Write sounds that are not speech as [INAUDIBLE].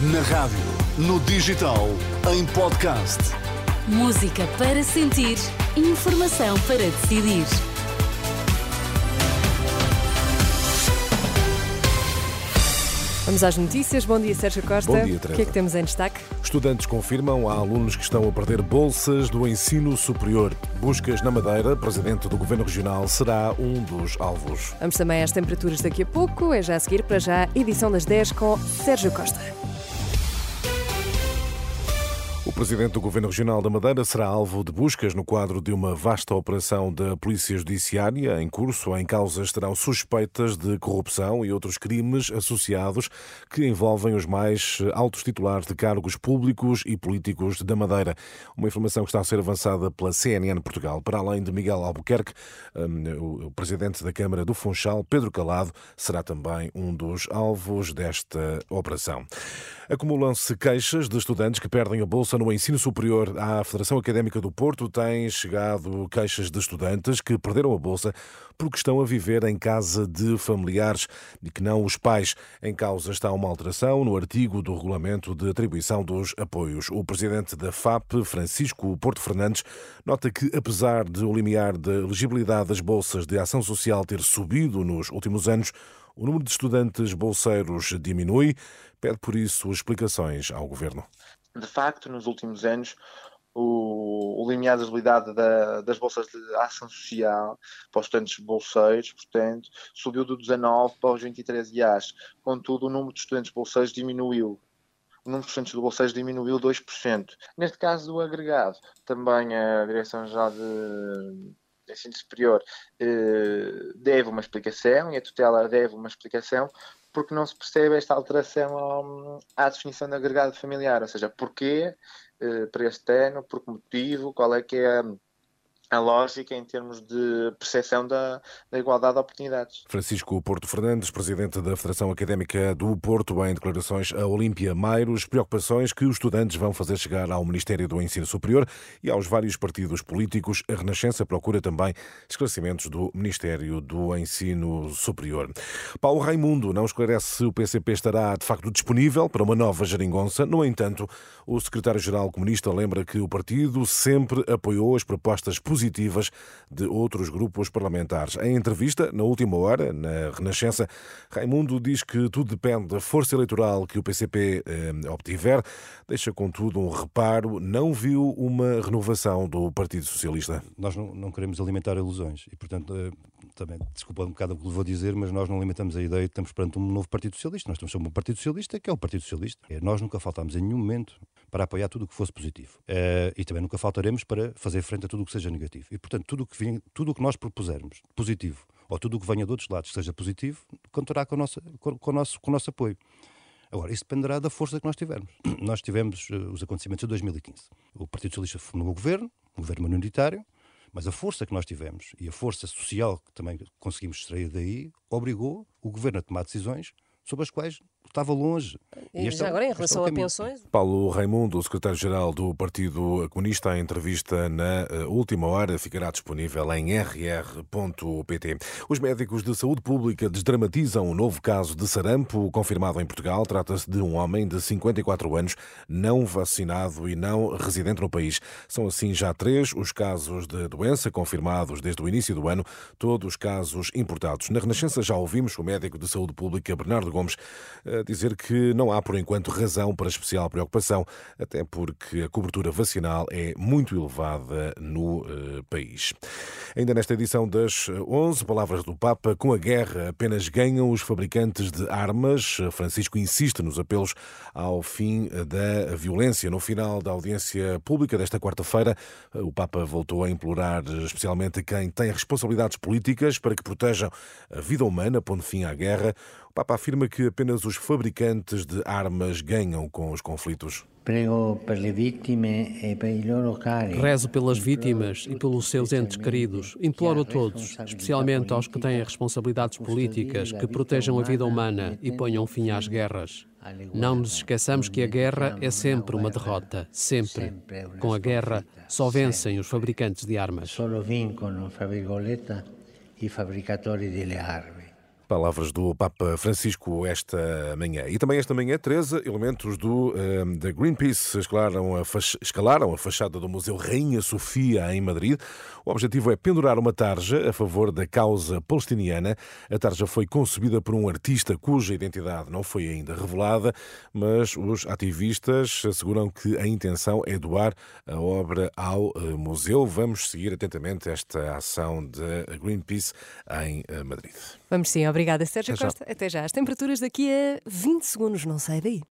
Na rádio, no digital, em podcast. Música para sentir, informação para decidir. Vamos às notícias. Bom dia, Sérgio Costa. Bom dia, O que é Teresa. que temos em destaque? Estudantes confirmam há alunos que estão a perder bolsas do ensino superior. Buscas na Madeira, presidente do Governo Regional será um dos alvos. Vamos também às temperaturas daqui a pouco. É já a seguir para já, edição das 10 com Sérgio Costa. O presidente do Governo Regional da Madeira será alvo de buscas no quadro de uma vasta operação da Polícia Judiciária em curso. Em causa estarão suspeitas de corrupção e outros crimes associados que envolvem os mais altos titulares de cargos públicos e políticos da Madeira. Uma informação que está a ser avançada pela CNN Portugal. Para além de Miguel Albuquerque, hum, o presidente da Câmara do Funchal, Pedro Calado, será também um dos alvos desta operação. Acumulam-se queixas de estudantes que perdem a bolsa no ensino superior. À Federação Académica do Porto têm chegado queixas de estudantes que perderam a bolsa porque estão a viver em casa de familiares e que não os pais. Em causa está uma alteração no artigo do regulamento de atribuição dos apoios. O presidente da FAP, Francisco Porto Fernandes, nota que, apesar de o limiar da elegibilidade das bolsas de ação social ter subido nos últimos anos, o número de estudantes bolseiros diminui. Pede, por isso, explicações ao governo. de facto, nos últimos anos, o, o limiar de habilidade da- das bolsas de ação social para os estudantes bolseiros, portanto, subiu do 19 para os 23 IAs. Contudo, o número de estudantes bolseiros diminuiu. O número de estudantes de bolseiros diminuiu 2%. Neste caso do agregado, também a Direção-Geral de Ensino Superior eh, deve uma explicação e a tutela deve uma explicação porque não se percebe esta alteração à definição de agregado familiar, ou seja, porquê eh, para este ano, por que motivo, qual é que é a, a lógica em termos de percepção da, da igualdade de oportunidades. Francisco Porto Fernandes, presidente da Federação Académica do Porto, em declarações a Olímpia Mairos, preocupações que os estudantes vão fazer chegar ao Ministério do Ensino Superior e aos vários partidos políticos. A Renascença procura também esclarecimentos do Ministério do Ensino Superior. Paulo Raimundo não esclarece se o PCP estará de facto disponível para uma nova geringonça. No entanto, o secretário-geral comunista lembra que o partido sempre apoiou as propostas positivas de outros grupos parlamentares. Em entrevista, na última hora, na Renascença, Raimundo diz que tudo depende da força eleitoral que o PCP eh, obtiver. Deixa, contudo, um reparo: não viu uma renovação do Partido Socialista. nós não, não queremos alimentar ilusões e, portanto, eh, também, desculpa um bocado o que vou dizer, mas nós não alimentamos a ideia de que estamos perante um novo Partido Socialista. Nós estamos sobre um Partido Socialista que é o Partido Socialista. Eh, Nós nunca faltámos em nenhum momento para apoiar tudo o que fosse positivo. Eh, E também nunca faltaremos para fazer frente a tudo o que seja negativo. E, portanto, tudo o que, vem- tudo o que nós propusermos positivo ou tudo o que venha de outros lados que seja positivo, contará com o nosso, com, com o nosso, com o nosso apoio. Agora, isso dependerá da força que nós tivermos. [CLEARS THROAT] Nós tivemos eh, os acontecimentos de 2015. O Partido Socialista formou o governo, um governo minoritário, mas a força que nós tivemos e a força social que também conseguimos extrair daí obrigou o governo a tomar decisões sobre as quais estava longe. E este já é o- agora, em é o relação a pensões, Paulo Raimundo, o secretário-geral do Partido Comunista, em entrevista na eh, última hora, ficará disponível em rr.pt. Os médicos de saúde pública desdramatizam um novo caso de sarampo confirmado em Portugal. Trata-se de um homem de 54 anos, não vacinado e não residente no país. São assim já três os casos de doença confirmados desde o início do ano, todos casos importados. Na Renascença já ouvimos o médico de saúde pública, Bernardo Gomes, dizer que não há, por enquanto, razão para especial preocupação, até porque a cobertura vacinal é muito elevada no eh, país. Ainda nesta edição das 11 palavras do Papa, com a guerra apenas ganham os fabricantes de armas. Francisco insiste nos apelos ao fim da violência. No final da audiência pública desta quarta-feira, o Papa voltou a implorar especialmente quem tem responsabilidades políticas para que protejam a vida humana, pondo fim à guerra. O Papa afirma que apenas os fabricantes de armas ganham com os conflitos. Rezo pelas vítimas e pelos seus entes queridos. Imploro a todos, especialmente aos que têm responsabilidades políticas, que protejam a vida humana e ponham fim às guerras. Não nos esqueçamos que a guerra é sempre uma derrota, sempre. Com a guerra só vencem os fabricantes de armas. Solo vincono, fra virgolette, i delle armi. Palavras do Papa Francisco esta manhã. E também esta manhã, Teresa, elementos do, um, da Greenpeace escalaram a, escalaram a fachada do Museu Rainha Sofia em Madrid. O objetivo é pendurar uma tarja a favor da causa palestiniana. A tarja foi concebida por um artista cuja identidade não foi ainda revelada, mas os ativistas asseguram que a intenção é doar a obra ao uh, museu. Vamos seguir atentamente esta ação da Greenpeace em uh, Madrid. Vamos sim, obrigada, Sérgio Até Costa. Já. Até já. As temperaturas daqui a 20 segundos, não sai daí.